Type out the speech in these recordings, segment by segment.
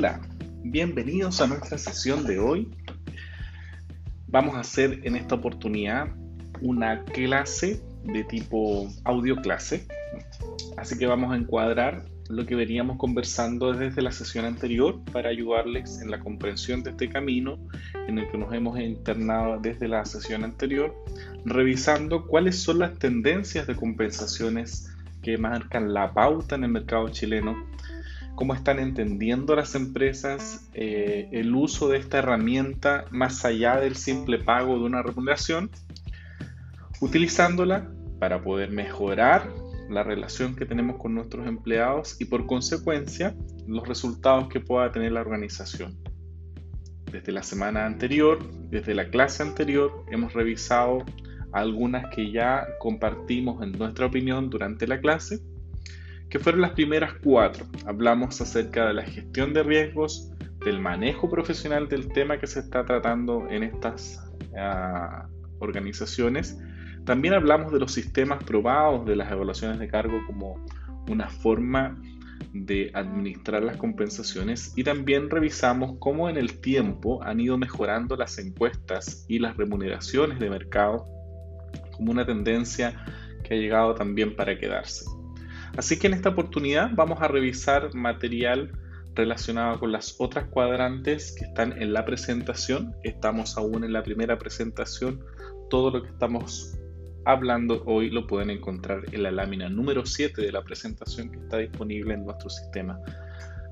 Hola, bienvenidos a nuestra sesión de hoy. Vamos a hacer en esta oportunidad una clase de tipo audio clase. Así que vamos a encuadrar lo que veníamos conversando desde la sesión anterior para ayudarles en la comprensión de este camino en el que nos hemos internado desde la sesión anterior, revisando cuáles son las tendencias de compensaciones que marcan la pauta en el mercado chileno, cómo están entendiendo las empresas eh, el uso de esta herramienta más allá del simple pago de una remuneración, utilizándola para poder mejorar la relación que tenemos con nuestros empleados y por consecuencia los resultados que pueda tener la organización. Desde la semana anterior, desde la clase anterior, hemos revisado algunas que ya compartimos en nuestra opinión durante la clase, que fueron las primeras cuatro. Hablamos acerca de la gestión de riesgos, del manejo profesional del tema que se está tratando en estas uh, organizaciones también hablamos de los sistemas probados de las evaluaciones de cargo como una forma de administrar las compensaciones y también revisamos cómo en el tiempo han ido mejorando las encuestas y las remuneraciones de mercado como una tendencia que ha llegado también para quedarse. Así que en esta oportunidad vamos a revisar material relacionado con las otras cuadrantes que están en la presentación. Estamos aún en la primera presentación. Todo lo que estamos hablando hoy lo pueden encontrar en la lámina número 7 de la presentación que está disponible en nuestro sistema.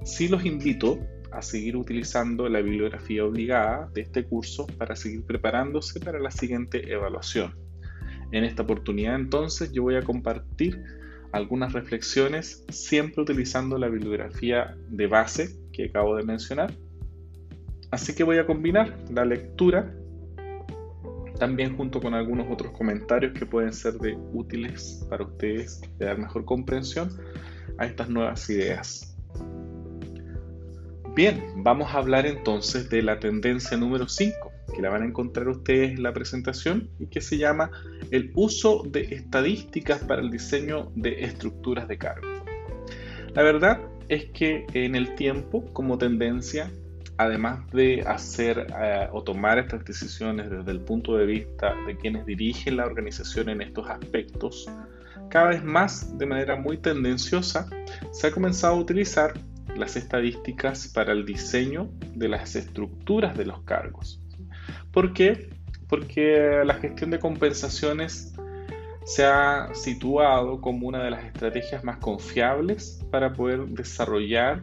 Sí los invito a seguir utilizando la bibliografía obligada de este curso para seguir preparándose para la siguiente evaluación. En esta oportunidad entonces yo voy a compartir algunas reflexiones siempre utilizando la bibliografía de base que acabo de mencionar. Así que voy a combinar la lectura también junto con algunos otros comentarios que pueden ser de útiles para ustedes, de dar mejor comprensión a estas nuevas ideas. Bien, vamos a hablar entonces de la tendencia número 5, que la van a encontrar ustedes en la presentación y que se llama el uso de estadísticas para el diseño de estructuras de cargo. La verdad es que en el tiempo, como tendencia, además de hacer eh, o tomar estas decisiones desde el punto de vista de quienes dirigen la organización en estos aspectos, cada vez más de manera muy tendenciosa se ha comenzado a utilizar las estadísticas para el diseño de las estructuras de los cargos. ¿Por qué? Porque la gestión de compensaciones se ha situado como una de las estrategias más confiables para poder desarrollar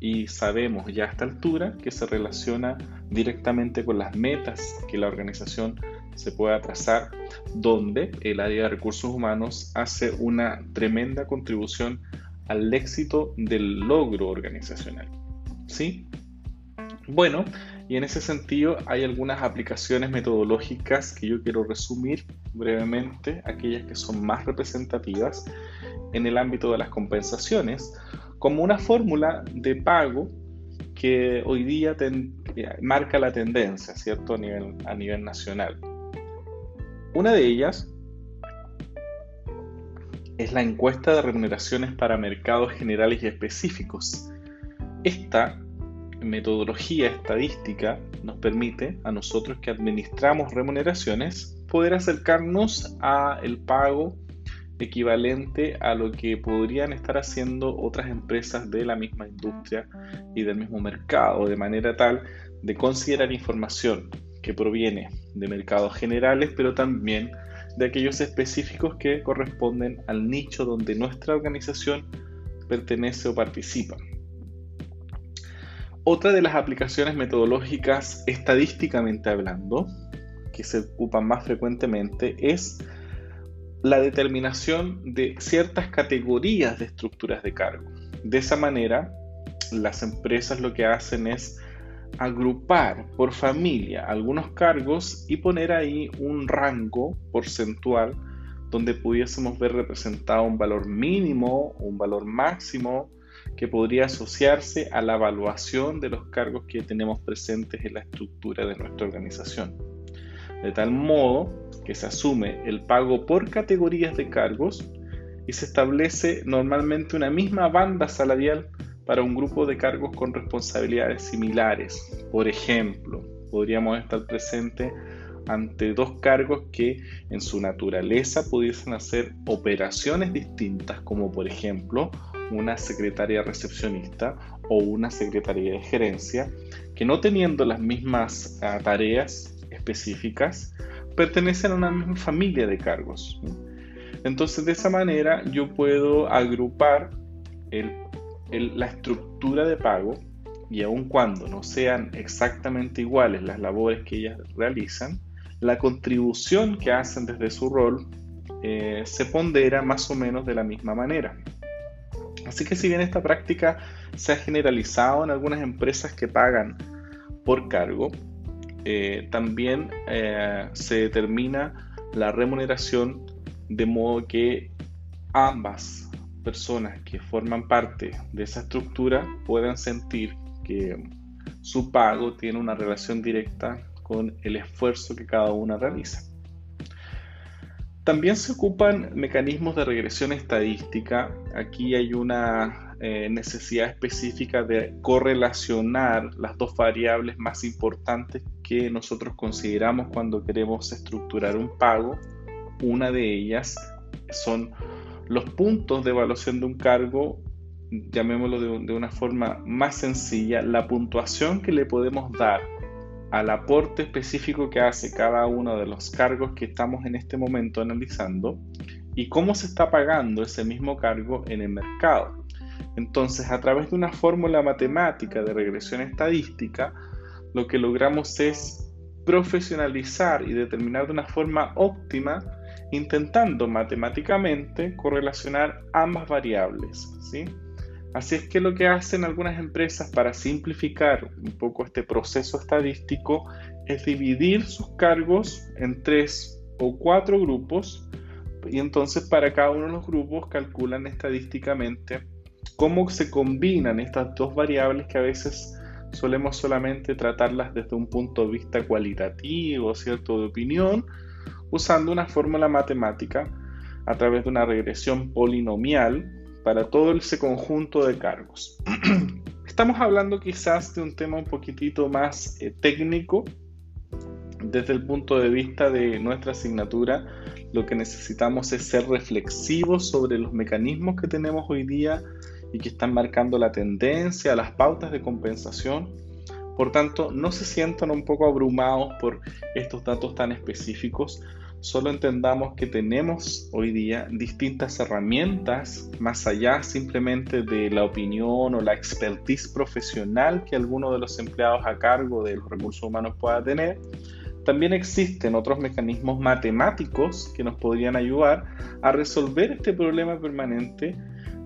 y sabemos ya a esta altura que se relaciona directamente con las metas que la organización se pueda trazar, donde el área de recursos humanos hace una tremenda contribución al éxito del logro organizacional. ¿Sí? Bueno, y en ese sentido hay algunas aplicaciones metodológicas que yo quiero resumir brevemente, aquellas que son más representativas en el ámbito de las compensaciones, como una fórmula de pago que hoy día marca la tendencia, ¿cierto? A nivel, a nivel nacional. Una de ellas es la encuesta de remuneraciones para mercados generales y específicos. Esta metodología estadística nos permite a nosotros que administramos remuneraciones poder acercarnos a el pago equivalente a lo que podrían estar haciendo otras empresas de la misma industria y del mismo mercado, de manera tal de considerar información que proviene de mercados generales, pero también de aquellos específicos que corresponden al nicho donde nuestra organización pertenece o participa. Otra de las aplicaciones metodológicas estadísticamente hablando, que se ocupan más frecuentemente, es la determinación de ciertas categorías de estructuras de cargo. De esa manera, las empresas lo que hacen es agrupar por familia algunos cargos y poner ahí un rango porcentual donde pudiésemos ver representado un valor mínimo un valor máximo que podría asociarse a la evaluación de los cargos que tenemos presentes en la estructura de nuestra organización. De tal modo que se asume el pago por categorías de cargos y se establece normalmente una misma banda salarial para un grupo de cargos con responsabilidades similares. Por ejemplo, podríamos estar presentes ante dos cargos que en su naturaleza pudiesen hacer operaciones distintas, como por ejemplo una secretaria recepcionista o una secretaria de gerencia, que no teniendo las mismas ah, tareas específicas, pertenecen a una misma familia de cargos. Entonces, de esa manera yo puedo agrupar la estructura de pago y aun cuando no sean exactamente iguales las labores que ellas realizan, la contribución que hacen desde su rol eh, se pondera más o menos de la misma manera. Así que si bien esta práctica se ha generalizado en algunas empresas que pagan por cargo, eh, también eh, se determina la remuneración de modo que ambas personas que forman parte de esa estructura puedan sentir que su pago tiene una relación directa con el esfuerzo que cada una realiza. También se ocupan mecanismos de regresión estadística. Aquí hay una eh, necesidad específica de correlacionar las dos variables más importantes que nosotros consideramos cuando queremos estructurar un pago. Una de ellas son los puntos de evaluación de un cargo, llamémoslo de, de una forma más sencilla, la puntuación que le podemos dar al aporte específico que hace cada uno de los cargos que estamos en este momento analizando y cómo se está pagando ese mismo cargo en el mercado. Entonces, a través de una fórmula matemática de regresión estadística, lo que logramos es profesionalizar y determinar de una forma óptima, intentando matemáticamente correlacionar ambas variables. ¿sí? Así es que lo que hacen algunas empresas para simplificar un poco este proceso estadístico es dividir sus cargos en tres o cuatro grupos y entonces para cada uno de los grupos calculan estadísticamente cómo se combinan estas dos variables que a veces solemos solamente tratarlas desde un punto de vista cualitativo, cierto, de opinión, usando una fórmula matemática a través de una regresión polinomial para todo ese conjunto de cargos. Estamos hablando quizás de un tema un poquitito más eh, técnico desde el punto de vista de nuestra asignatura. Lo que necesitamos es ser reflexivos sobre los mecanismos que tenemos hoy día y que están marcando la tendencia, las pautas de compensación. Por tanto, no se sientan un poco abrumados por estos datos tan específicos solo entendamos que tenemos hoy día distintas herramientas más allá simplemente de la opinión o la expertise profesional que alguno de los empleados a cargo de los recursos humanos pueda tener. También existen otros mecanismos matemáticos que nos podrían ayudar a resolver este problema permanente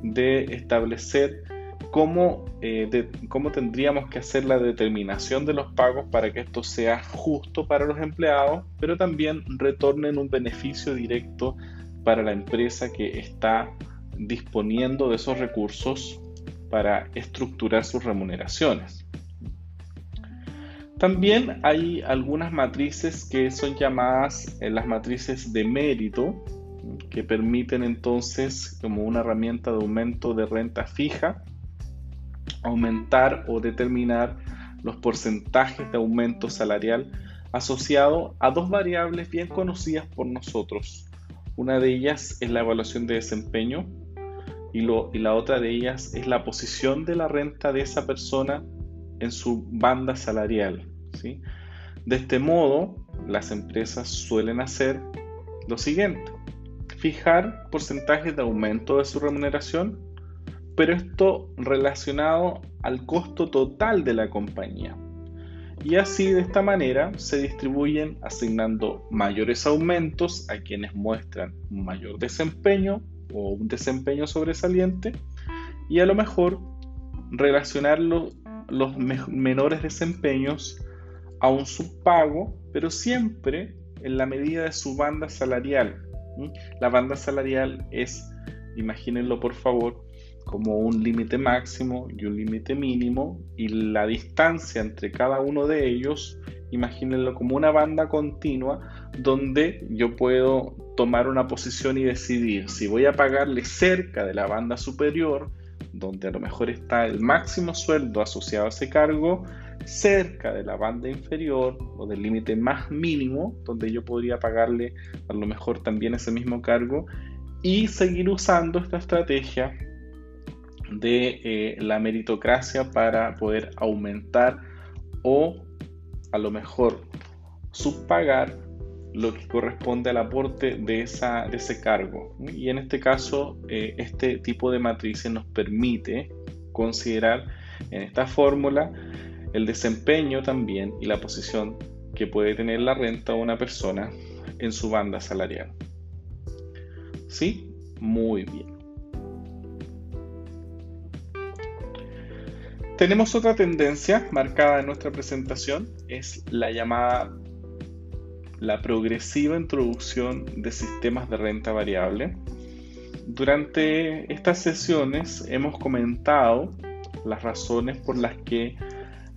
de establecer cómo, eh, cómo tendríamos que hacer la determinación de los pagos para que esto sea justo para los empleados, pero también retornen un beneficio directo para la empresa que está disponiendo de esos recursos para estructurar sus remuneraciones. También hay algunas matrices que son llamadas eh, las matrices de mérito, que permiten entonces como una herramienta de aumento de renta fija aumentar o determinar los porcentajes de aumento salarial asociado a dos variables bien conocidas por nosotros. Una de ellas es la evaluación de desempeño y, la otra de ellas es la posición de la renta de esa persona en su banda salarial. De este modo, las empresas suelen hacer lo siguiente, fijar porcentajes de aumento de su remuneración pero esto relacionado al costo total de la compañía. Y así de esta manera se distribuyen asignando mayores aumentos a quienes muestran un mayor desempeño o un desempeño sobresaliente y a lo mejor relacionar los, menores desempeños a un subpago, pero siempre en la medida de su banda salarial. La banda salarial es, imagínenlo por favor, como un límite máximo y un límite mínimo y la distancia entre cada uno de ellos, imagínenlo como una banda continua donde yo puedo tomar una posición y decidir si voy a pagarle cerca de la banda superior donde a lo mejor está el máximo sueldo asociado a ese cargo cerca de la banda inferior o del límite más mínimo, donde yo podría pagarle a lo mejor también ese mismo cargo y seguir usando esta estrategia de eh, la meritocracia para poder aumentar o a lo mejor subpagar lo que corresponde al aporte de, esa, de ese cargo. Y en este caso, eh, este tipo de matrices nos permite considerar en esta fórmula el desempeño también y la posición que puede tener la renta de una persona en su banda salarial. ¿Sí? Muy bien. Tenemos otra tendencia marcada en nuestra presentación, es la llamada la progresiva introducción de sistemas de renta variable. Durante estas sesiones hemos comentado las razones por las que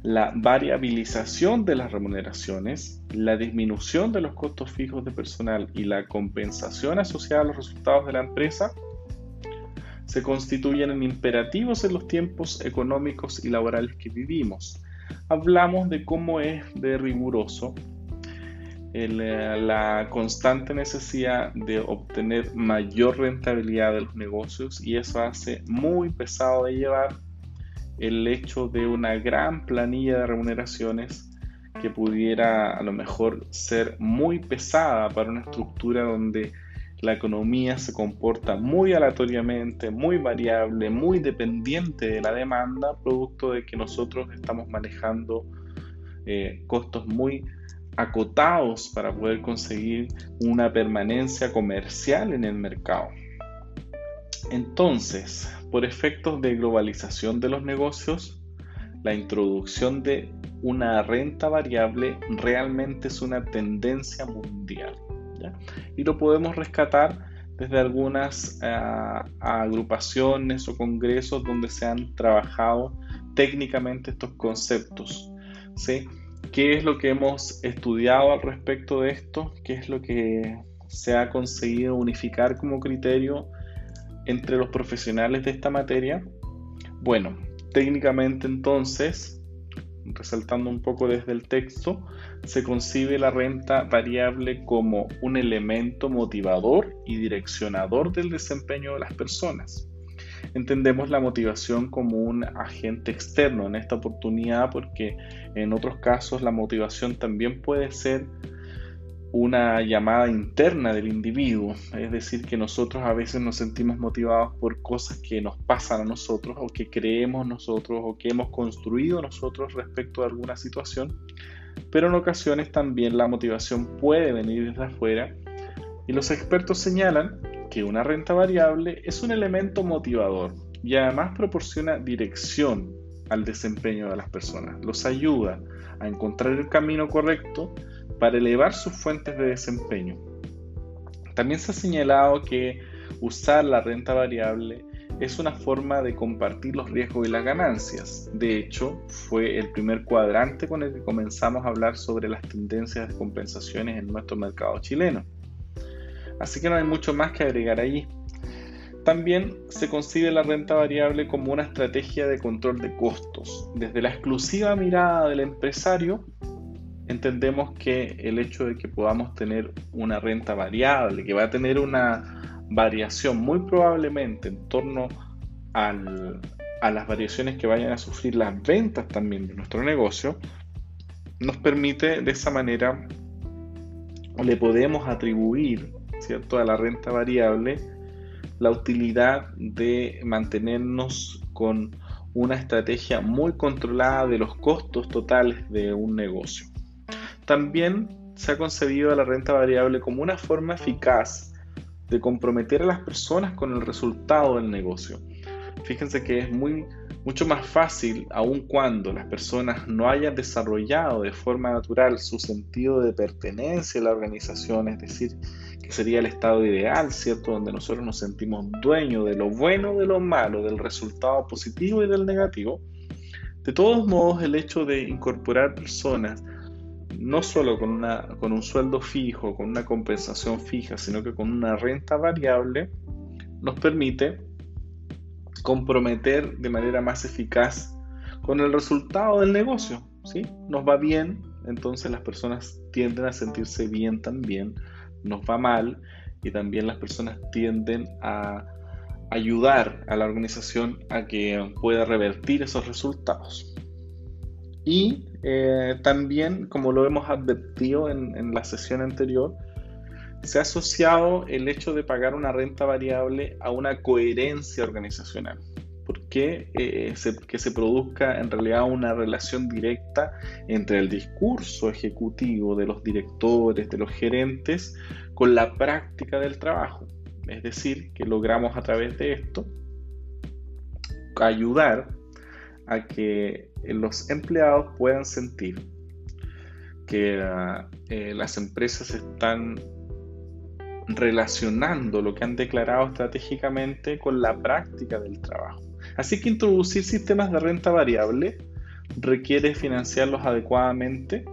la variabilización de las remuneraciones, la disminución de los costos fijos de personal y la compensación asociada a los resultados de la empresa se constituyen en imperativos en los tiempos económicos y laborales que vivimos. Hablamos de cómo es de riguroso eh, la constante necesidad de obtener mayor rentabilidad de los negocios y eso hace muy pesado de llevar el hecho de una gran planilla de remuneraciones que pudiera a lo mejor ser muy pesada para una estructura donde la economía se comporta muy aleatoriamente, muy variable, muy dependiente de la demanda, producto de que nosotros estamos manejando eh, costos muy acotados para poder conseguir una permanencia comercial en el mercado. Entonces, por efectos de globalización de los negocios, la introducción de una renta variable realmente es una tendencia mundial. Y lo podemos rescatar desde algunas ah, agrupaciones o congresos donde se han trabajado técnicamente estos conceptos. ¿sí? ¿Qué es lo que hemos estudiado al respecto de esto? ¿Qué es lo que se ha conseguido unificar como criterio entre los profesionales de esta materia? Bueno, técnicamente entonces, resaltando un poco desde el texto, se concibe la renta variable como un elemento motivador y direccionador del desempeño de las personas. Entendemos la motivación como un agente externo en esta oportunidad porque en otros casos la motivación también puede ser una llamada interna del individuo, es decir, que nosotros a veces nos sentimos motivados por cosas que nos pasan a nosotros o que creemos nosotros o que hemos construido nosotros respecto a alguna situación, pero en ocasiones también la motivación puede venir desde afuera. Y los expertos señalan que una renta variable es un elemento motivador y además proporciona dirección al desempeño de las personas, los ayuda a encontrar el camino correcto para elevar sus fuentes de desempeño. También se ha señalado que usar la renta variable es una forma de compartir los riesgos y las ganancias. De hecho, fue el primer cuadrante con el que comenzamos a hablar sobre las tendencias de compensaciones en nuestro mercado chileno. Así que no hay mucho más que agregar allí. También se concibe la renta variable como una estrategia de control de costos. Desde la exclusiva mirada del empresario, entendemos que el hecho de que podamos tener una renta variable, que va a tener una variación muy probablemente en torno a las variaciones que vayan a sufrir las ventas también de nuestro negocio, nos permite de esa manera, le podemos atribuir ¿cierto? a la renta variable la utilidad de mantenernos con una estrategia muy controlada de los costos totales de un negocio. También se ha concebido la renta variable como una forma eficaz de comprometer a las personas con el resultado del negocio. Fíjense que es muy, mucho más fácil, aun cuando las personas no hayan desarrollado de forma natural su sentido de pertenencia a la organización, es decir, que sería el estado ideal, ¿cierto? Donde nosotros nos sentimos dueños de lo bueno, de lo malo, del resultado positivo y del negativo. De todos modos, el hecho de incorporar personas no solo con, una, con un sueldo fijo, con una compensación fija, sino que con una renta variable, nos permite comprometer de manera más eficaz con el resultado del negocio. ¿sí? Nos va bien, entonces las personas tienden a sentirse bien también, nos va mal y también las personas tienden a ayudar a la organización a que pueda revertir esos resultados. Y eh, también, como lo hemos advertido en, la sesión anterior, se ha asociado el hecho de pagar una renta variable a una coherencia organizacional. ¿Por qué eh, que se produzca en realidad una relación directa entre el discurso ejecutivo de los directores, de los gerentes, con la práctica del trabajo? Es decir, que logramos a través de esto ayudar a que los empleados puedan sentir que eh, las empresas están relacionando lo que han declarado estratégicamente con la práctica del trabajo. Así que introducir sistemas de renta variable requiere financiarlos adecuadamente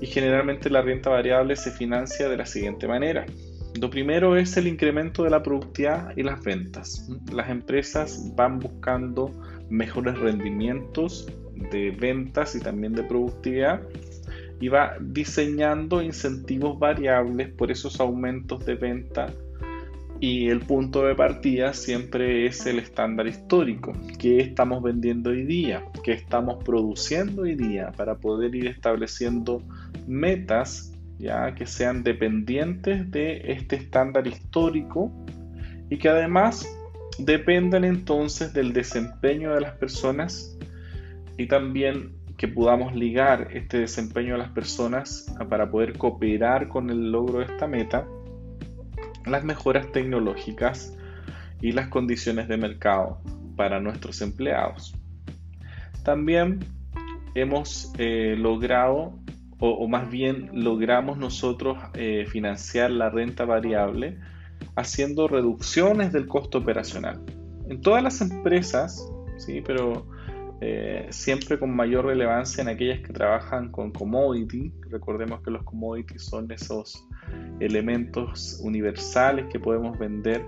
y generalmente la renta variable se financia de la siguiente manera. Lo primero es el incremento de la productividad y las ventas. Las empresas van buscando mejores rendimientos de ventas y también de productividad y va diseñando incentivos variables por esos aumentos de venta y el punto de partida siempre es el estándar histórico, que estamos vendiendo hoy día, que estamos produciendo hoy día para poder ir estableciendo metas ya que sean dependientes de este estándar histórico y que además dependan entonces del desempeño de las personas y también que podamos ligar este desempeño de las personas para poder cooperar con el logro de esta meta, las mejoras tecnológicas y las condiciones de mercado para nuestros empleados. También hemos eh, logrado o, más bien logramos nosotros eh, financiar la renta variable haciendo reducciones del costo operacional. En todas las empresas, sí, pero eh, siempre con mayor relevancia en aquellas que trabajan con commodity. Recordemos que los commodities son esos elementos universales que podemos vender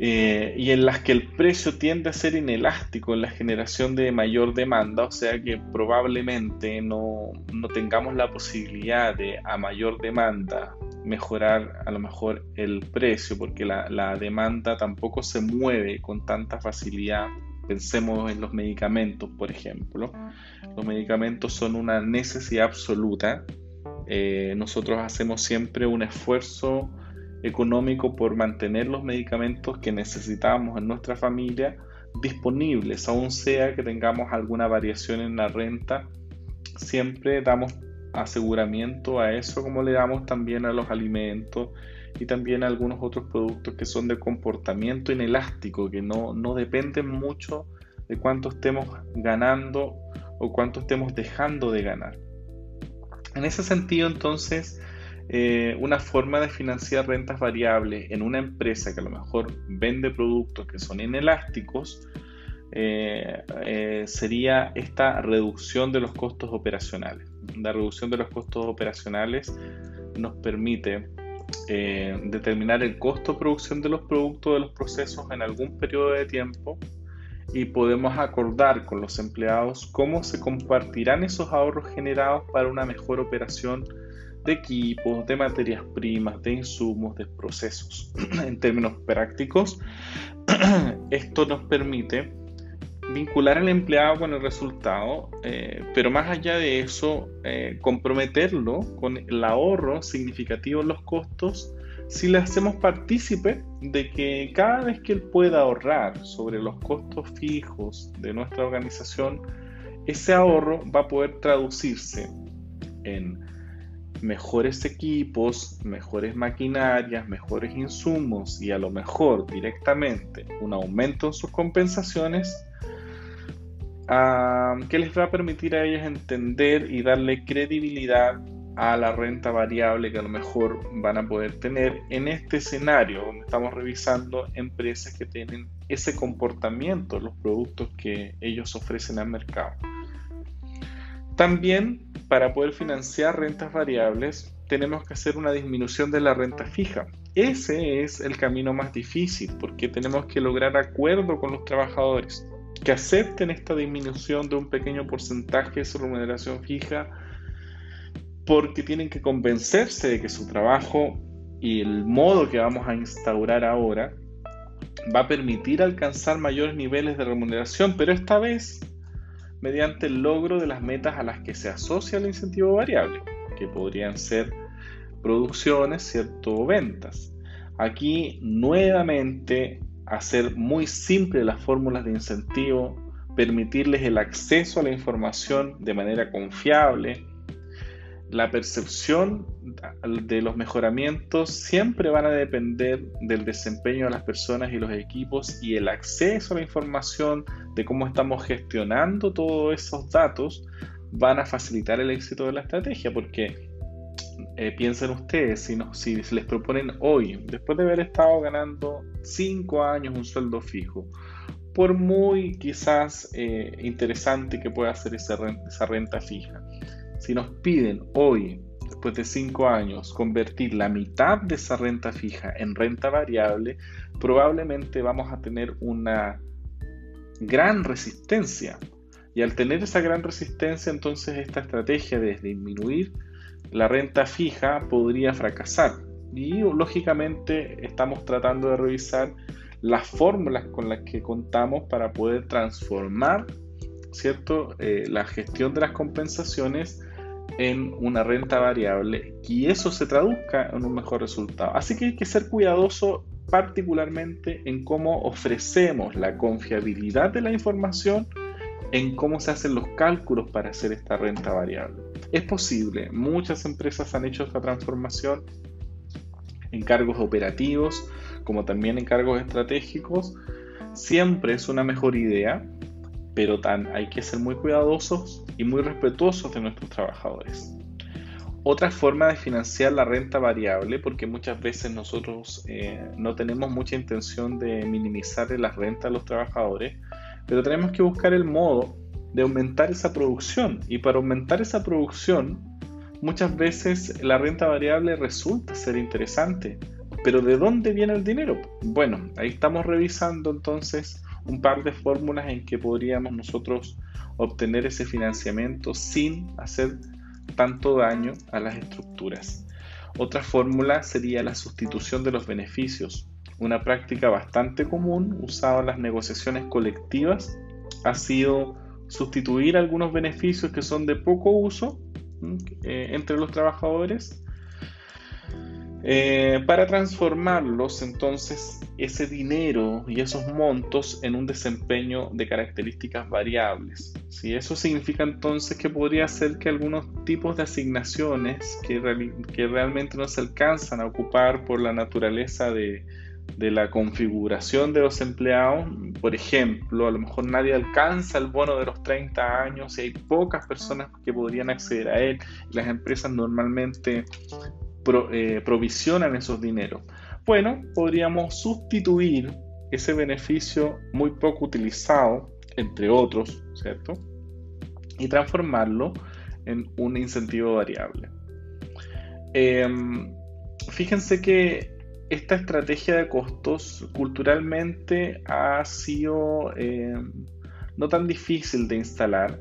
eh, y en las que el precio tiende a ser inelástico en la generación de mayor demanda, o sea que probablemente no, tengamos la posibilidad de a mayor demanda mejorar a lo mejor el precio, porque la, la demanda tampoco se mueve con tanta facilidad. Pensemos en los medicamentos, por ejemplo. Los medicamentos son una necesidad absoluta. Eh, nosotros hacemos siempre un esfuerzo económico por mantener los medicamentos que necesitamos en nuestra familia disponibles, aun sea que tengamos alguna variación en la renta, siempre damos aseguramiento a eso como le damos también a los alimentos y también a algunos otros productos que son de comportamiento inelástico, que no, no dependen mucho de cuánto estemos ganando o cuánto estemos dejando de ganar. En ese sentido, entonces, eh, una forma de financiar rentas variables en una empresa que a lo mejor vende productos que son inelásticos eh, eh, sería esta reducción de los costos operacionales. La reducción de los costos operacionales nos permite determinar el costo de producción de los productos de los procesos en algún periodo de tiempo y podemos acordar con los empleados cómo se compartirán esos ahorros generados para una mejor operación de equipos, de materias primas, de insumos, de procesos. en términos prácticos, esto nos permite vincular al empleado con el resultado, eh, pero más allá de eso, eh, comprometerlo con el ahorro significativo en los costos si le hacemos partícipe de que cada vez que él pueda ahorrar sobre los costos fijos de nuestra organización, ese ahorro va a poder traducirse en mejores equipos, mejores maquinarias, mejores insumos y a lo mejor directamente un aumento en sus compensaciones, ah, que les va a permitir a ellos entender y darle credibilidad a la renta variable que a lo mejor van a poder tener en este escenario donde estamos revisando empresas que tienen ese comportamiento, los productos que ellos ofrecen al mercado. También para poder financiar rentas variables tenemos que hacer una disminución de la renta fija. ese es el camino más difícil porque tenemos que lograr acuerdo con los trabajadores que acepten esta disminución de un pequeño porcentaje de su remuneración fija porque tienen que convencerse de que su trabajo y el modo que vamos a instaurar ahora va a permitir alcanzar mayores niveles de remuneración, pero esta vez mediante el logro de las metas a las que se asocia el incentivo variable, que podrían ser producciones, ¿cierto? ventas. Aquí nuevamente hacer muy simple las fórmulas de incentivo, permitirles el acceso a la información de manera confiable, la percepción de los mejoramientos siempre van a depender del desempeño de las personas y los equipos y el acceso a la información de cómo estamos gestionando todos esos datos van a facilitar el éxito de la estrategia porque eh, piensen ustedes, si, no, si les proponen hoy, después de haber estado ganando 5 años un sueldo fijo, por muy quizás eh, interesante que pueda ser esa renta fija, si nos piden hoy, después de cinco años, convertir la mitad de esa renta fija en renta variable, probablemente vamos a tener una gran resistencia. Y al tener esa gran resistencia, entonces esta estrategia de disminuir la renta fija podría fracasar. Y lógicamente estamos tratando de revisar las fórmulas con las que contamos para poder transformar ¿cierto? Eh, la gestión de las compensaciones en una renta variable y eso se traduzca en un mejor resultado. Así que hay que ser cuidadoso particularmente en cómo ofrecemos la confiabilidad de la información, en cómo se hacen los cálculos para hacer esta renta variable. Es posible, muchas empresas han hecho esta transformación en cargos operativos como también en cargos estratégicos. Siempre es una mejor idea pero tan, hay que ser muy cuidadosos y muy respetuosos de nuestros trabajadores. Otra forma de financiar la renta variable, porque muchas veces nosotros eh, no tenemos mucha intención de minimizar la renta a los trabajadores, pero tenemos que buscar el modo de aumentar esa producción. Y para aumentar esa producción, muchas veces la renta variable resulta ser interesante. Pero ¿de dónde viene el dinero? Bueno, ahí estamos revisando entonces un par de fórmulas en que podríamos nosotros obtener ese financiamiento sin hacer tanto daño a las estructuras. Otra fórmula sería la sustitución de los beneficios, una práctica bastante común usada en las negociaciones colectivas ha sido sustituir algunos beneficios que son de poco uso eh, entre los trabajadores eh, para transformarlos entonces ese dinero y esos montos en un desempeño de características variables. Si Eso significa entonces que podría ser que algunos tipos de asignaciones que, que realmente no se alcanzan a ocupar por la naturaleza de, de la configuración de los empleados. Por ejemplo, a lo mejor nadie alcanza el bono de los 30 años y hay pocas personas que podrían acceder a él. Las empresas normalmente eh, provisionan esos dineros? Bueno, podríamos sustituir ese beneficio muy poco utilizado, entre otros, ¿cierto? Y transformarlo en un incentivo variable. Em, fíjense que esta estrategia de costos culturalmente ha sido em, no tan difícil de instalar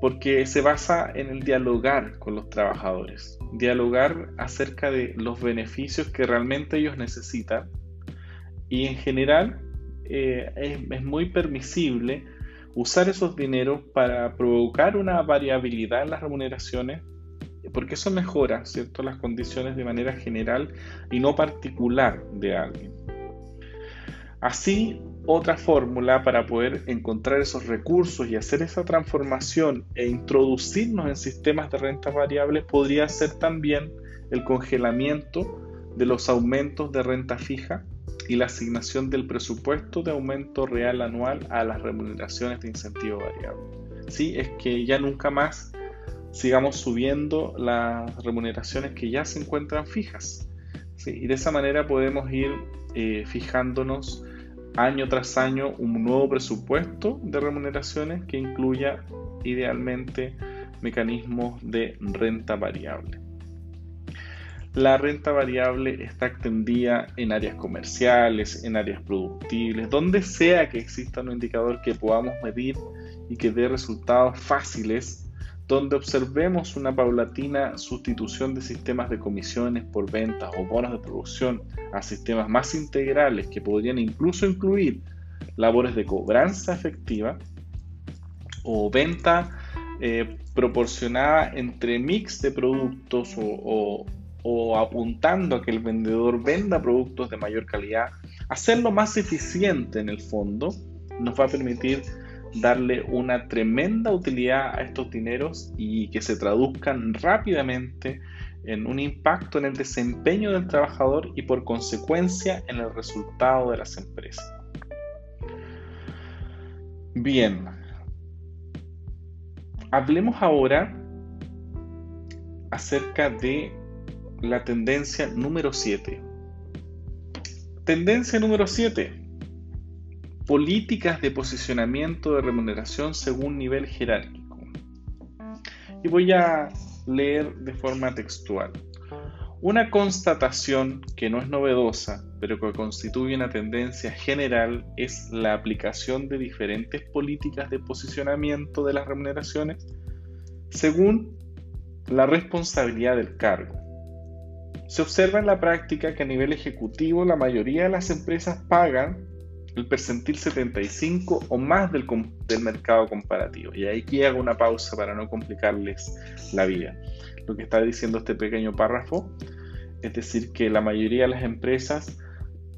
porque se basa en el dialogar con los trabajadores, dialogar acerca de los beneficios que realmente ellos necesitan y en general eh, es, muy permisible usar esos dineros para provocar una variabilidad en las remuneraciones porque eso mejora ¿cierto? las condiciones de manera general y no particular de alguien. Así, otra fórmula para poder encontrar esos recursos y hacer esa transformación e introducirnos en sistemas de rentas variables podría ser también el congelamiento de los aumentos de renta fija y la asignación del presupuesto de aumento real anual a las remuneraciones de incentivo variable. Sí, es que ya nunca más sigamos subiendo las remuneraciones que ya se encuentran fijas. y de esa manera podemos ir eh, fijándonos año tras año un nuevo presupuesto de remuneraciones que incluya idealmente mecanismos de renta variable. la renta variable está extendida en áreas comerciales, en áreas productibles, donde sea que exista un indicador que podamos medir y que dé resultados fáciles, donde observemos una paulatina sustitución de sistemas de comisiones por ventas o bonos de producción a sistemas más integrales que podrían incluso incluir labores de cobranza efectiva o venta eh, proporcionada entre mix de productos o, o apuntando a que el vendedor venda productos de mayor calidad, hacerlo más eficiente en el fondo nos va a permitir darle una tremenda utilidad a estos dineros y que se traduzcan rápidamente en un impacto en el desempeño del trabajador y por consecuencia en el resultado de las empresas. Bien, hablemos ahora acerca de la tendencia número 7. Tendencia número 7. Políticas de posicionamiento de remuneración según nivel jerárquico. Y voy a leer de forma textual. Una constatación que no es novedosa, pero que constituye una tendencia general, es la aplicación de diferentes políticas de posicionamiento de las remuneraciones según la responsabilidad del cargo. Se observa en la práctica que a nivel ejecutivo la mayoría de las empresas pagan el percentil 75 o más del, mercado comparativo. Y aquí hago una pausa para no complicarles la vida. Lo que está diciendo este pequeño párrafo es decir, que la mayoría de las empresas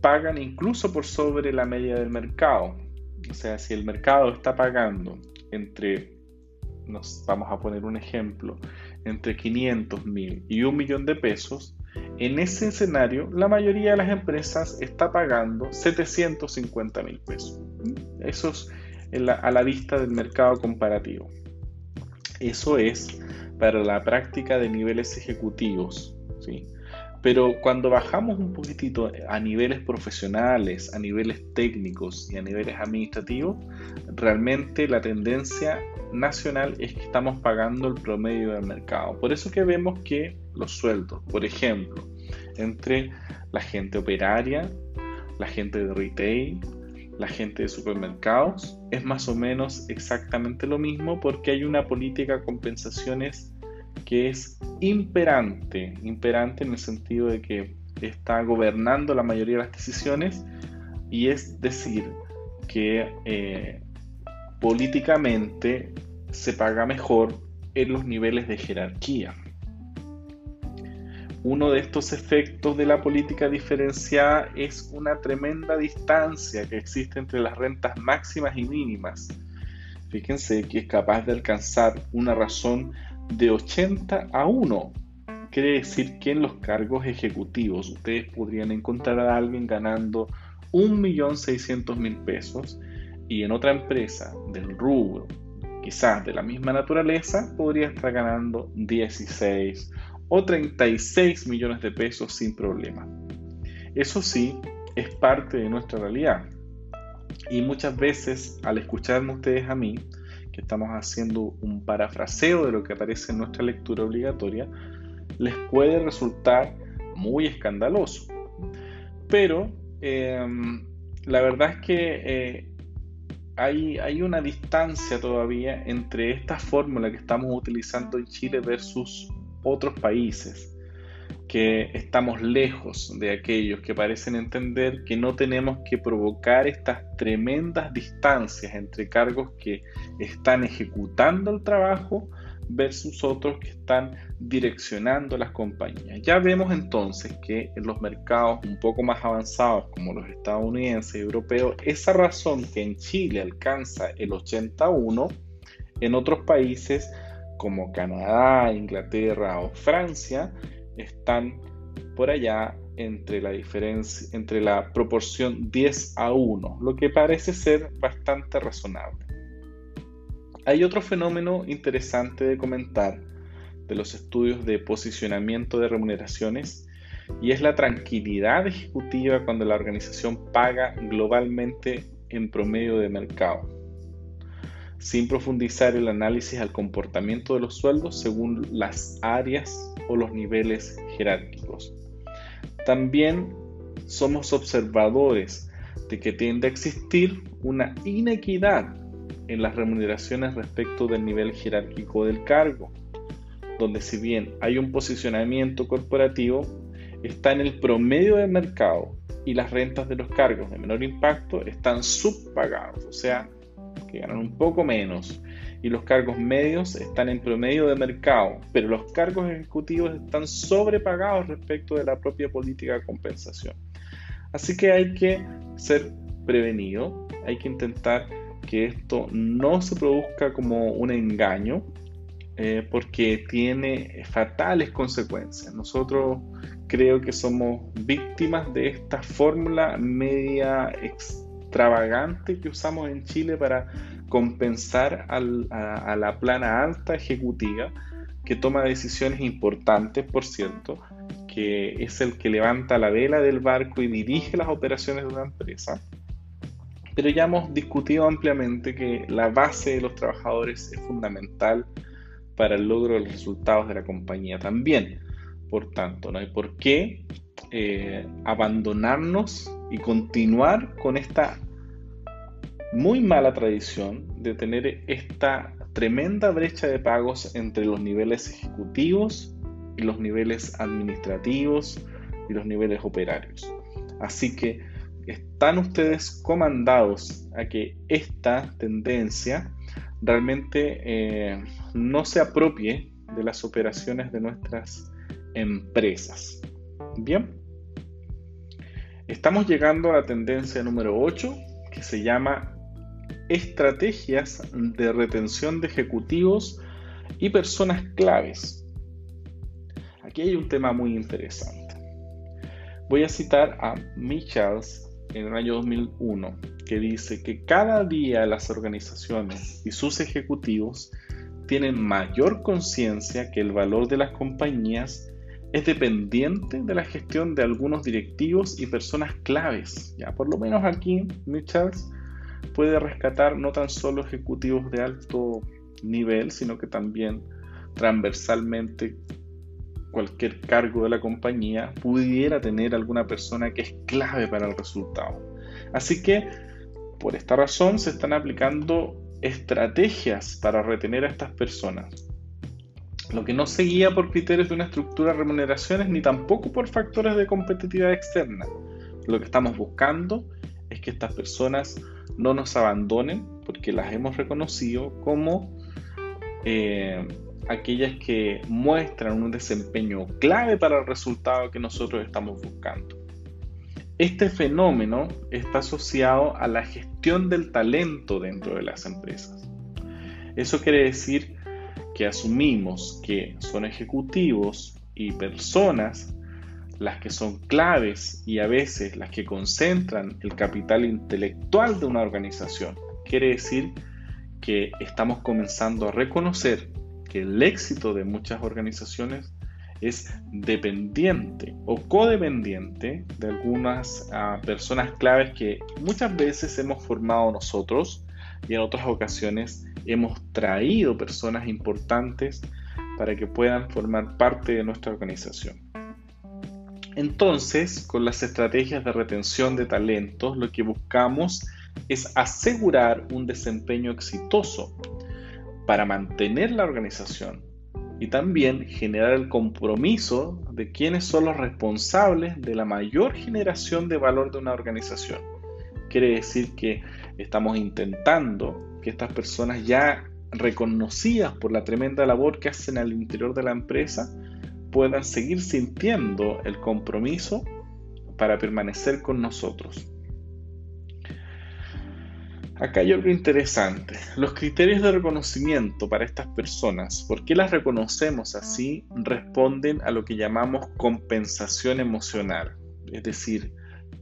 pagan incluso por sobre la media del mercado. O sea, si el mercado está pagando entre, nos vamos a poner un ejemplo, entre 500 mil y un millón de pesos, en ese escenario, la mayoría de las empresas está pagando 750 mil pesos. Eso es a la vista del mercado comparativo. Eso es para la práctica de niveles ejecutivos. ¿sí? Pero cuando bajamos un poquitito a niveles profesionales, a niveles técnicos y a niveles administrativos, realmente la tendencia nacional es que estamos pagando el promedio del mercado. Por eso que vemos que los sueldos, por ejemplo, entre la gente operaria, la gente de retail, la gente de supermercados, es más o menos exactamente lo mismo porque hay una política de compensaciones que es imperante, imperante en el sentido de que está gobernando la mayoría de las decisiones y es decir que eh, políticamente se paga mejor en los niveles de jerarquía. Uno de estos efectos de la política diferenciada es una tremenda distancia que existe entre las rentas máximas y mínimas. Fíjense que es capaz de alcanzar una razón de 80 a 1. Quiere decir que en los cargos ejecutivos ustedes podrían encontrar a alguien ganando 1.600.000 pesos y en otra empresa del rubro, quizás de la misma naturaleza, podría estar ganando 16 o 36 millones de pesos sin problema. Eso sí, es parte de nuestra realidad. Y muchas veces al escucharme ustedes a mí, que estamos haciendo un parafraseo de lo que aparece en nuestra lectura obligatoria, les puede resultar muy escandaloso. Pero em, la verdad es que eh, hay, una distancia todavía entre esta fórmula que estamos utilizando en Chile versus otros países que estamos lejos de aquellos que parecen entender que no tenemos que provocar estas tremendas distancias entre cargos que están ejecutando el trabajo versus otros que están direccionando las compañías. Ya vemos entonces que en los mercados un poco más avanzados como los estadounidenses y europeos, esa razón que en Chile alcanza el 81, en otros países como Canadá, Inglaterra o Francia, están por allá entre la diferencia, entre la proporción 10 a 1, lo que parece ser bastante razonable. Hay otro fenómeno interesante de comentar de los estudios de posicionamiento de remuneraciones y es la tranquilidad ejecutiva cuando la organización paga globalmente en promedio de mercado, sin profundizar el análisis al comportamiento de los sueldos según las áreas o los niveles jerárquicos. También somos observadores de que tiende a existir una inequidad en las remuneraciones respecto del nivel jerárquico del cargo, donde si bien hay un posicionamiento corporativo, está en el promedio del mercado y las rentas de los cargos de menor impacto están subpagados, o sea, que ganan un poco menos, y los cargos medios están en promedio de mercado, pero los cargos ejecutivos están sobrepagados respecto de la propia política de compensación. Así que hay que ser prevenido, hay que intentar que esto no se produzca como un engaño, eh, porque tiene fatales consecuencias. Nosotros creo que somos víctimas de esta fórmula media extravagante que usamos en Chile para compensar a, la plana alta ejecutiva que toma decisiones importantes, por cierto, que es el que levanta la vela del barco y dirige las operaciones de una empresa. Pero ya hemos discutido ampliamente que la base de los trabajadores es fundamental para el logro de los resultados de la compañía también. Por tanto, no hay por qué eh, abandonarnos y continuar con esta muy mala tradición de tener esta tremenda brecha de pagos entre los niveles ejecutivos y los niveles administrativos y los niveles operarios. Así que están ustedes comandados a que esta tendencia realmente eh, no se apropie de las operaciones de nuestras empresas. Bien, estamos llegando a la tendencia número 8 que se llama estrategias de retención de ejecutivos y personas claves. Aquí hay un tema muy interesante. Voy a citar a Michels en el año 2001, que dice que cada día las organizaciones y sus ejecutivos tienen mayor conciencia que el valor de las compañías es dependiente de la gestión de algunos directivos y personas claves. Ya por lo menos aquí Michels puede rescatar no tan solo ejecutivos de alto nivel, sino que también transversalmente cualquier cargo de la compañía pudiera tener alguna persona que es clave para el resultado. Así que por esta razón se están aplicando estrategias para retener a estas personas. Lo que no se guía por criterios de una estructura de remuneraciones ni tampoco por factores de competitividad externa. Lo que estamos buscando es que estas personas no nos abandonen porque las hemos reconocido como eh, aquellas que muestran un desempeño clave para el resultado que nosotros estamos buscando. Este fenómeno está asociado a la gestión del talento dentro de las empresas. Eso quiere decir que asumimos que son ejecutivos y personas las que son claves y a veces las que concentran el capital intelectual de una organización. Quiere decir que estamos comenzando a reconocer que el éxito de muchas organizaciones es dependiente o codependiente de algunas ah, personas claves que muchas veces hemos formado nosotros y en otras ocasiones hemos traído personas importantes para que puedan formar parte de nuestra organización. Entonces, con las estrategias de retención de talentos, lo que buscamos es asegurar un desempeño exitoso para mantener la organización y también generar el compromiso de quienes son los responsables de la mayor generación de valor de una organización. Quiere decir que estamos intentando que estas personas ya reconocidas por la tremenda labor que hacen al interior de la empresa puedan seguir sintiendo el compromiso para permanecer con nosotros. Acá hay algo interesante. Los criterios de reconocimiento para estas personas, ¿por qué las reconocemos así? Responden a lo que llamamos compensación emocional. Es decir,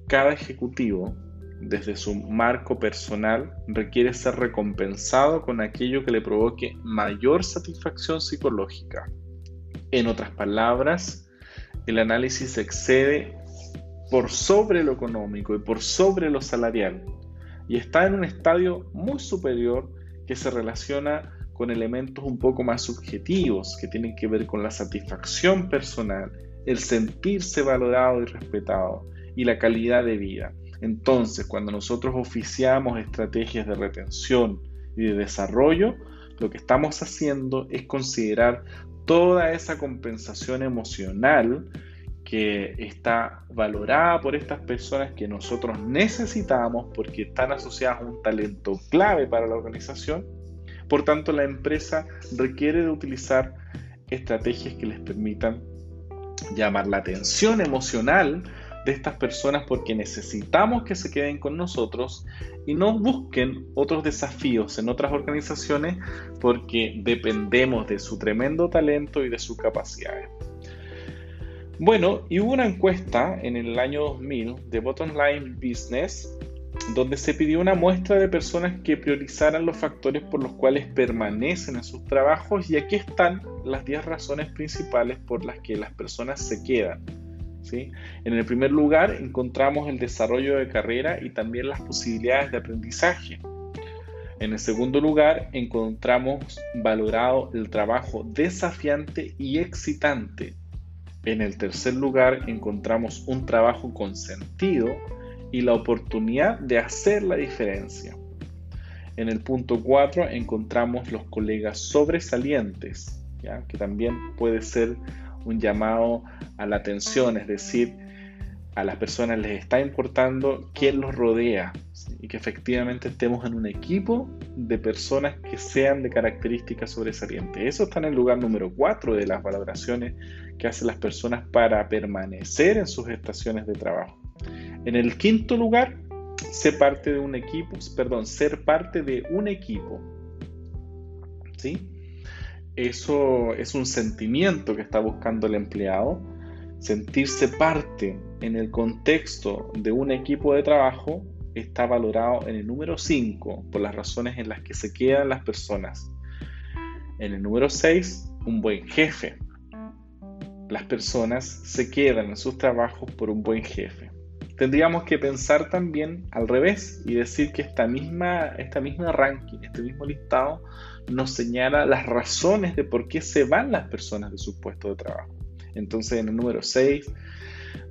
cada ejecutivo, desde su marco personal, requiere ser recompensado con aquello que le provoque mayor satisfacción psicológica. En otras palabras, el análisis excede por sobre lo económico y por sobre lo salarial y está en un estadio muy superior que se relaciona con elementos un poco más subjetivos que tienen que ver con la satisfacción personal, el sentirse valorado y respetado y la calidad de vida. Entonces, cuando nosotros oficiamos estrategias de retención y de desarrollo, lo que estamos haciendo es considerar toda esa compensación emocional que está valorada por estas personas que nosotros necesitamos porque están asociadas a un talento clave para la organización. Por tanto, la empresa requiere de utilizar estrategias que les permitan llamar la atención emocional de estas personas porque necesitamos que se queden con nosotros y no busquen otros desafíos en otras organizaciones porque dependemos de su tremendo talento y de sus capacidades. Bueno, y hubo una encuesta en el año 2000 de Bottom Line Business donde se pidió una muestra de personas que priorizaran los factores por los cuales permanecen en sus trabajos y aquí están las 10 razones principales por las que las personas se quedan. ¿sí? En el primer lugar encontramos el desarrollo de carrera y también las posibilidades de aprendizaje. En el segundo lugar encontramos valorado el trabajo desafiante y excitante. En el tercer lugar encontramos un trabajo con sentido y la oportunidad de hacer la diferencia. En el punto 4 encontramos los colegas sobresalientes, ¿ya? que también puede ser un llamado a la atención, es decir, a las personas les está importando quién los rodea y que efectivamente estemos en un equipo de personas que sean de características sobresalientes. Eso está en el lugar número 4 de las valoraciones que hacen las personas para permanecer en sus estaciones de trabajo. En el quinto lugar, ser parte de un equipo, perdón, ser parte de un equipo. ¿Sí? Eso es un sentimiento que está buscando el empleado. Sentirse parte en el contexto de un equipo de trabajo está valorado en el número 5 por las razones en las que se quedan las personas. En el número 6, un buen jefe. Las personas se quedan en sus trabajos por un buen jefe tendríamos que pensar también al revés y decir que esta misma, esta misma ranking, este mismo listado, nos señala las razones de por qué se van las personas de su puesto de trabajo. Entonces, en el número 6,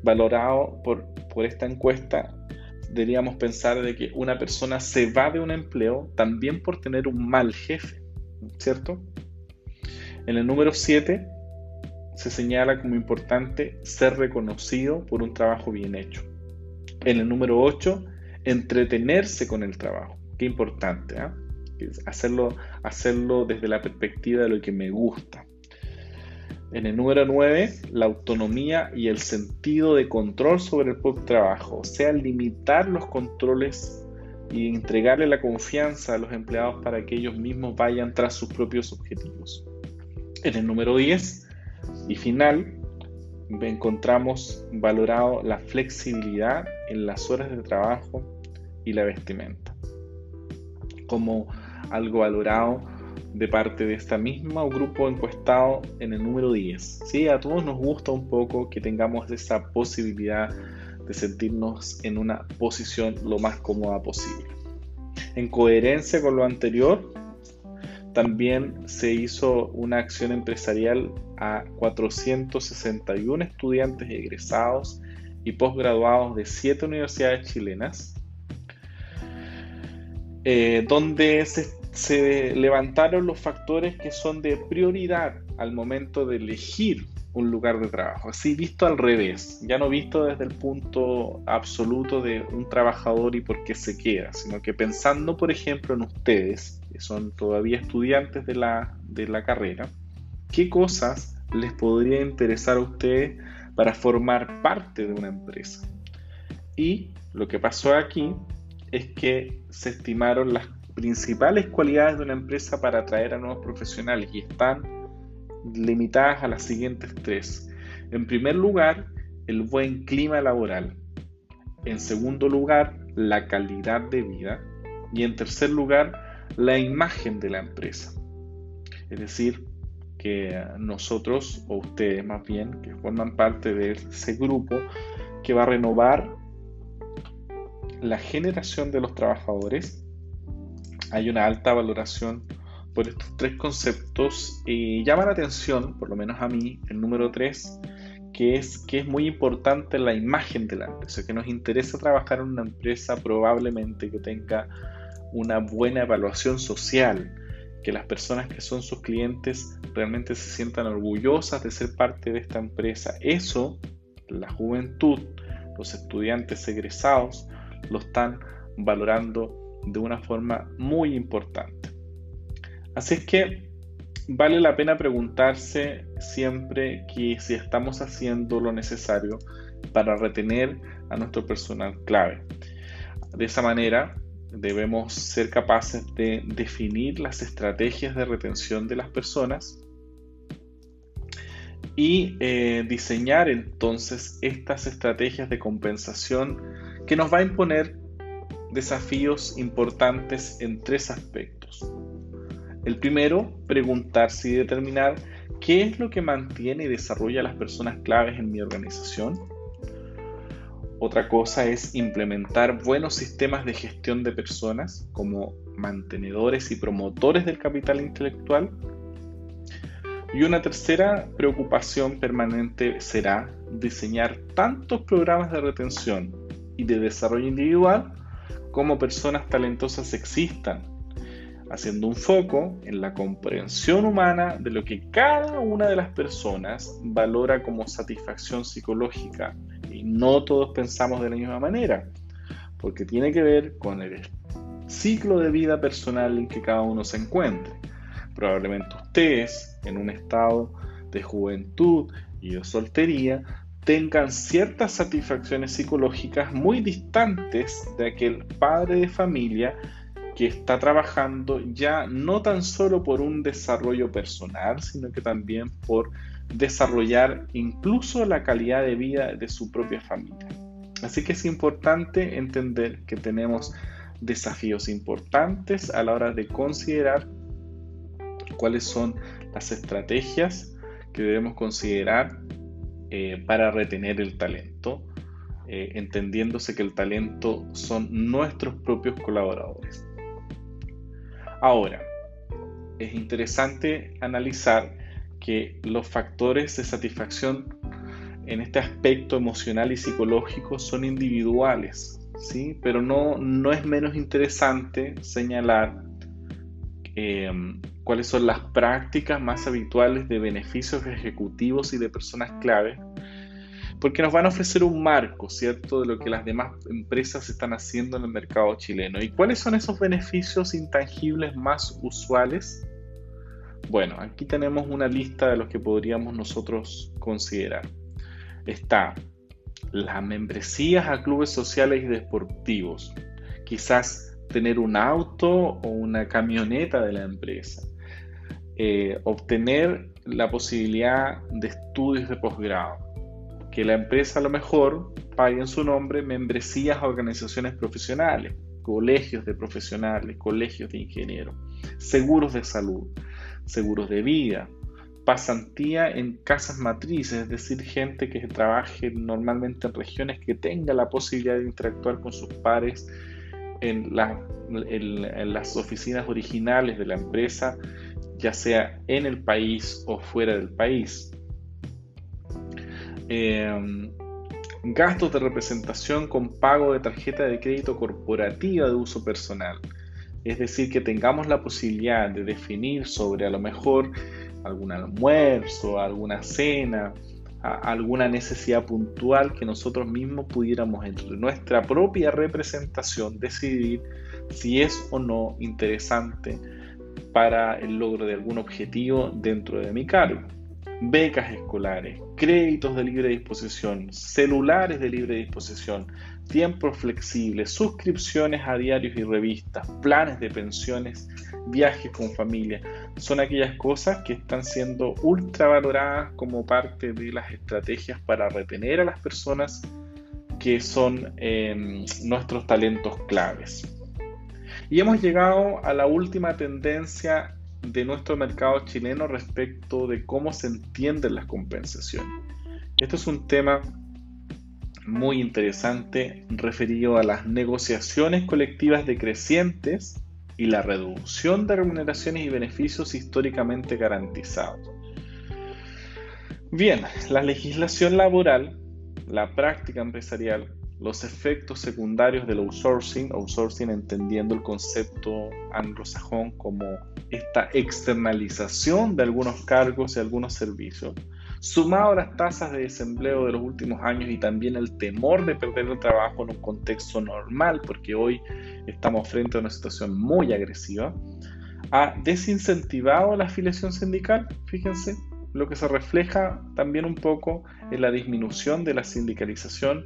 valorado por, por esta encuesta, deberíamos pensar de que una persona se va de un empleo también por tener un mal jefe, ¿cierto? En el número 7 se señala como importante ser reconocido por un trabajo bien hecho. En el número 8, entretenerse con el trabajo. Qué importante, ¿eh? hacerlo, hacerlo desde la perspectiva de lo que me gusta. En el número 9, la autonomía y el sentido de control sobre el propio trabajo, o sea, limitar los controles y entregarle la confianza a los empleados para que ellos mismos vayan tras sus propios objetivos. En el número 10 y final, encontramos valorado la flexibilidad en las horas de trabajo y la vestimenta como algo valorado de parte de esta misma grupo encuestado en el número 10. ¿sí? A todos nos gusta un poco que tengamos esa posibilidad de sentirnos en una posición lo más cómoda posible. En coherencia con lo anterior, también se hizo una acción empresarial a 461 estudiantes egresados y posgraduados de siete universidades chilenas, eh, donde se, se levantaron los factores que son de prioridad al momento de elegir un lugar de trabajo. Así visto al revés, ya no visto desde el punto absoluto de un trabajador y por qué se queda, sino que pensando, por ejemplo, en ustedes, que son todavía estudiantes de la, de la carrera, ¿qué cosas les podría interesar a ustedes para formar parte de una empresa? Y lo que pasó aquí es que se estimaron las principales cualidades de una empresa para atraer a nuevos profesionales y están limitadas a las siguientes tres. En primer lugar, el buen clima laboral. En segundo lugar, la calidad de vida. Y en tercer lugar, la imagen de la empresa. Es decir, que nosotros, o ustedes más bien, que forman parte de ese grupo, que va a renovar la generación de los trabajadores. Hay una alta valoración por estos tres conceptos y llama la atención, por lo menos a mí, el número tres, que es que es muy importante la imagen de la empresa, que nos interesa trabajar en una empresa probablemente que tenga una buena evaluación social, que las personas que son sus clientes realmente se sientan orgullosas de ser parte de esta empresa. Eso, la juventud, los estudiantes egresados, lo están valorando de una forma muy importante. Así es que vale la pena preguntarse siempre si estamos haciendo lo necesario para retener a nuestro personal clave. De esa manera, debemos ser capaces de definir las estrategias de retención de las personas y eh, diseñar entonces estas estrategias de compensación que nos va a imponer desafíos importantes en tres aspectos. El primero, preguntarse y determinar qué es lo que mantiene y desarrolla a las personas claves en mi organización. Otra cosa es implementar buenos sistemas de gestión de personas como mantenedores y promotores del capital intelectual. Y una tercera preocupación permanente será diseñar tantos programas de retención y de desarrollo individual como personas talentosas existan haciendo un foco en la comprensión humana de lo que cada una de las personas valora como satisfacción psicológica. Y no todos pensamos de la misma manera, porque tiene que ver con el ciclo de vida personal en que cada uno se encuentre. Probablemente ustedes, en un estado de juventud y de soltería, tengan ciertas satisfacciones psicológicas muy distantes de aquel padre de familia que está trabajando ya no tan solo por un desarrollo personal, sino que también por desarrollar incluso la calidad de vida de su propia familia. Así que es importante entender que tenemos desafíos importantes a la hora de considerar cuáles son las estrategias que debemos considerar eh, para retener el talento, eh, entendiéndose que el talento son nuestros propios colaboradores. Ahora, es interesante analizar que los factores de satisfacción en este aspecto emocional y psicológico son individuales, ¿sí? pero no, no es menos interesante señalar em, cuáles son las prácticas más habituales de beneficios ejecutivos y de personas clave porque nos van a ofrecer un marco, ¿cierto?, de lo que las demás empresas están haciendo en el mercado chileno. ¿Y cuáles son esos beneficios intangibles más usuales? Bueno, aquí tenemos una lista de los que podríamos nosotros considerar. Está las membresías a clubes sociales y deportivos. Quizás tener un auto o una camioneta de la empresa. Eh, obtener la posibilidad de estudios de posgrado. Que la empresa a lo mejor pague en su nombre membresías a organizaciones profesionales, colegios de profesionales, colegios de ingenieros, seguros de salud, seguros de vida, pasantía en casas matrices, es decir, gente que trabaje normalmente en regiones que tenga la posibilidad de interactuar con sus pares en, en las oficinas originales de la empresa, ya sea en el país o fuera del país. Em, gastos de representación con pago de tarjeta de crédito corporativa de uso personal. Es decir, que tengamos la posibilidad de definir sobre a lo mejor algún almuerzo, alguna cena, alguna necesidad puntual que nosotros mismos pudiéramos entre nuestra propia representación decidir si es o no interesante para el logro de algún objetivo dentro de mi cargo becas escolares, créditos de libre disposición, celulares de libre disposición, tiempos flexibles, suscripciones a diarios y revistas, planes de pensiones, viajes con familia. Son aquellas cosas que están siendo ultra valoradas como parte de las estrategias para retener a las personas que son em, nuestros talentos claves. Y hemos llegado a la última tendencia de nuestro mercado chileno respecto de cómo se entienden las compensaciones. Esto es un tema muy interesante referido a las negociaciones colectivas decrecientes y la reducción de remuneraciones y beneficios históricamente garantizados. Bien, la legislación laboral, la práctica empresarial, los efectos secundarios del outsourcing, outsourcing entendiendo el concepto anglosajón como esta externalización de algunos cargos y algunos servicios, sumado a las tasas de desempleo de los últimos años y también el temor de perder el trabajo en un contexto normal, porque hoy estamos frente a una situación muy agresiva, ha desincentivado la afiliación sindical, fíjense, lo que se refleja también un poco en la disminución de la sindicalización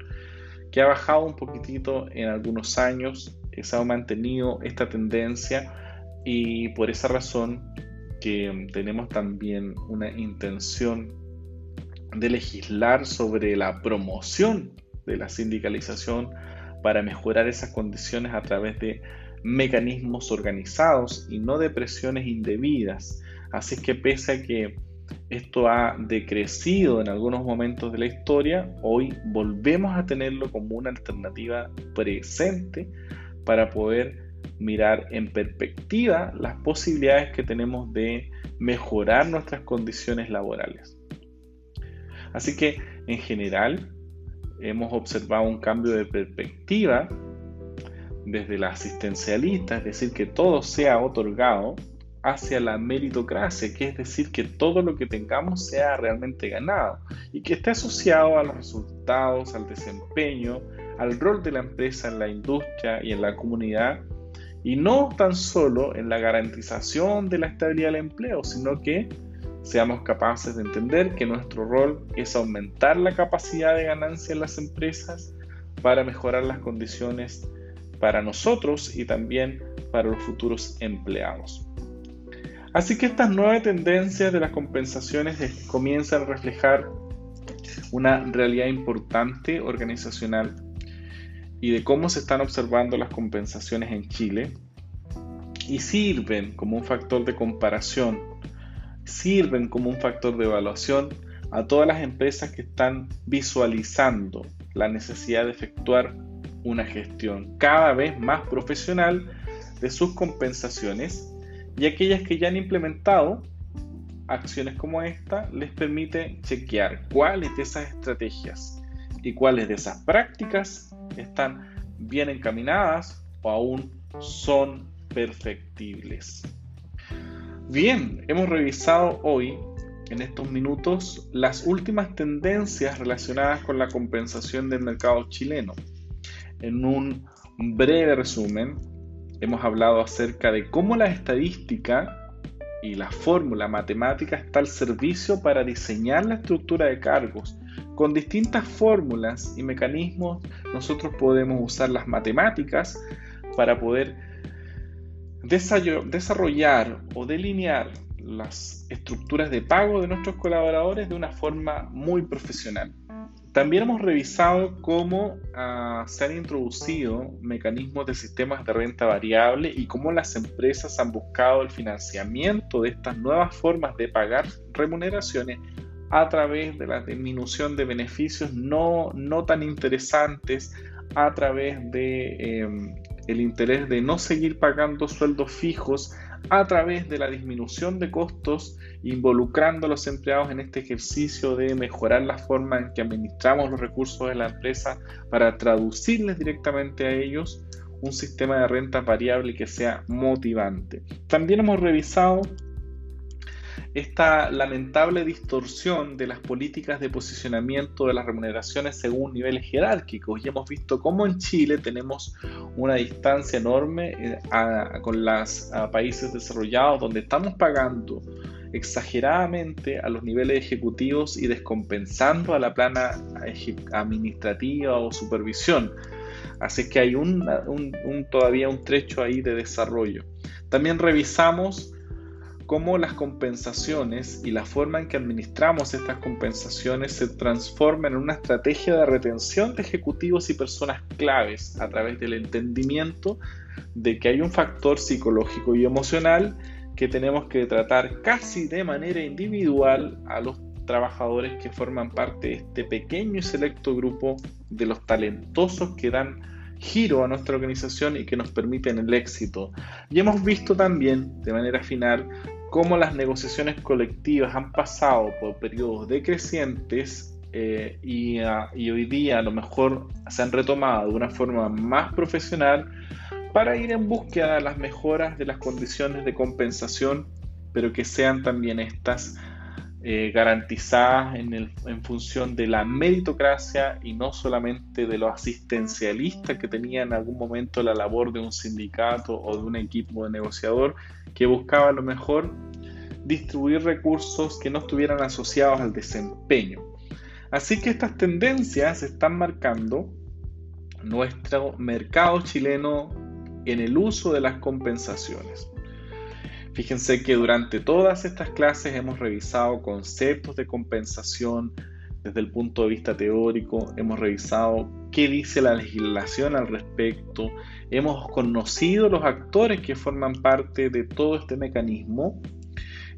que ha bajado un poquitito en algunos años, se ha mantenido esta tendencia y por esa razón que tenemos también una intención de legislar sobre la promoción de la sindicalización para mejorar esas condiciones a través de mecanismos organizados y no de presiones indebidas. Así que pese a que esto ha decrecido en algunos momentos de la historia, hoy volvemos a tenerlo como una alternativa presente para poder mirar en perspectiva las posibilidades que tenemos de mejorar nuestras condiciones laborales. Así que en general hemos observado un cambio de perspectiva desde la asistencialista, es decir, que todo sea otorgado, hacia la meritocracia, que es decir, que todo lo que tengamos sea realmente ganado y que esté asociado a los resultados, al desempeño, al rol de la empresa en la industria y en la comunidad y no tan solo en la garantización de la estabilidad del empleo, sino que seamos capaces de entender que nuestro rol es aumentar la capacidad de ganancia en las empresas para mejorar las condiciones para nosotros y también para los futuros empleados. Así que estas nuevas tendencias de las compensaciones comienzan a reflejar una realidad importante organizacional y de cómo se están observando las compensaciones en Chile y sirven como un factor de comparación, sirven como un factor de evaluación a todas las empresas que están visualizando la necesidad de efectuar una gestión cada vez más profesional de sus compensaciones y aquellas que ya han implementado acciones como esta les permite chequear cuáles de esas estrategias y cuáles de esas prácticas están bien encaminadas o aún son perfectibles. Bien, hemos revisado hoy en estos minutos las últimas tendencias relacionadas con la compensación del mercado chileno. En un breve resumen, hemos hablado acerca de cómo la estadística y la fórmula matemática está al servicio para diseñar la estructura de cargos. Con distintas fórmulas y mecanismos nosotros podemos usar las matemáticas para poder desarrollar o delinear las estructuras de pago de nuestros colaboradores de una forma muy profesional. También hemos revisado cómo ah, se han introducido mecanismos de sistemas de renta variable y cómo las empresas han buscado el financiamiento de estas nuevas formas de pagar remuneraciones a través de la disminución de beneficios no, no tan interesantes, a través de em, el interés de no seguir pagando sueldos fijos a través de la disminución de costos, involucrando a los empleados en este ejercicio de mejorar la forma en que administramos los recursos de la empresa para traducirles directamente a ellos un sistema de renta variable que sea motivante. También hemos revisado esta lamentable distorsión de las políticas de posicionamiento de las remuneraciones según niveles jerárquicos. Y hemos visto cómo en Chile tenemos una distancia enorme eh, con los países desarrollados donde estamos pagando exageradamente a los niveles ejecutivos y descompensando a la plana administrativa o supervisión. Así que hay un, todavía un trecho ahí de desarrollo. También revisamos cómo las compensaciones y la forma en que administramos estas compensaciones se transforman en una estrategia de retención de ejecutivos y personas claves a través del entendimiento de que hay un factor psicológico y emocional que tenemos que tratar casi de manera individual a los trabajadores que forman parte de este pequeño y selecto grupo de los talentosos que dan giro a nuestra organización y que nos permiten el éxito. Y hemos visto también, de manera final, cómo las negociaciones colectivas han pasado por periodos decrecientes eh, y, ah, y, hoy día a lo mejor se han retomado de una forma más profesional para ir en búsqueda de las mejoras de las condiciones de compensación, pero que sean también estas eh, garantizadas en, en, función de la meritocracia y no solamente de los asistencialistas que tenían en algún momento la labor de un sindicato o de un equipo de negociador que buscaba a lo mejor distribuir recursos que no estuvieran asociados al desempeño. Así que estas tendencias están marcando nuestro mercado chileno en el uso de las compensaciones. Fíjense que durante todas estas clases hemos revisado conceptos de compensación desde el punto de vista teórico, hemos revisado qué dice la legislación al respecto, hemos conocido los actores que forman parte de todo este mecanismo,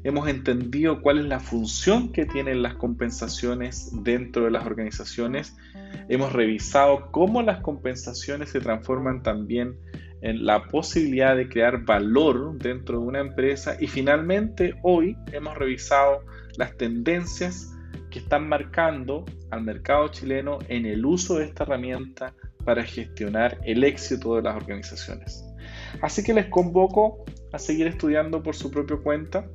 hemos entendido cuál es la función que tienen las compensaciones dentro de las organizaciones, hemos revisado cómo las compensaciones se transforman también en la posibilidad de crear valor dentro de una empresa y finalmente hoy hemos revisado las tendencias que están marcando al mercado chileno en el uso de esta herramienta para gestionar el éxito de las organizaciones. Así que les convoco a seguir estudiando por su propia cuenta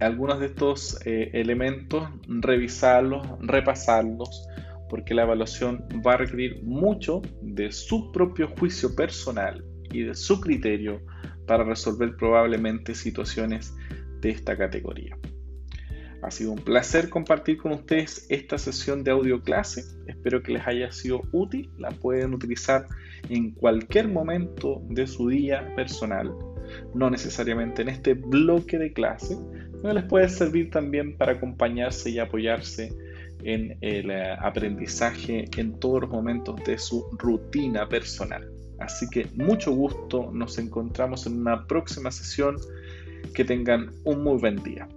algunos de estos eh, elementos, revisarlos, repasarlos, porque la evaluación va a requerir mucho de su propio juicio personal y de su criterio para resolver probablemente situaciones de esta categoría. Ha sido un placer compartir con ustedes esta sesión de audio clase. Espero que les haya sido útil. La pueden utilizar en cualquier momento de su día personal, no necesariamente en este bloque de clase, pero les puede servir también para acompañarse y apoyarse en el eh, aprendizaje en todos los momentos de su rutina personal. Así que mucho gusto, nos encontramos en una próxima sesión. Que tengan un muy buen día.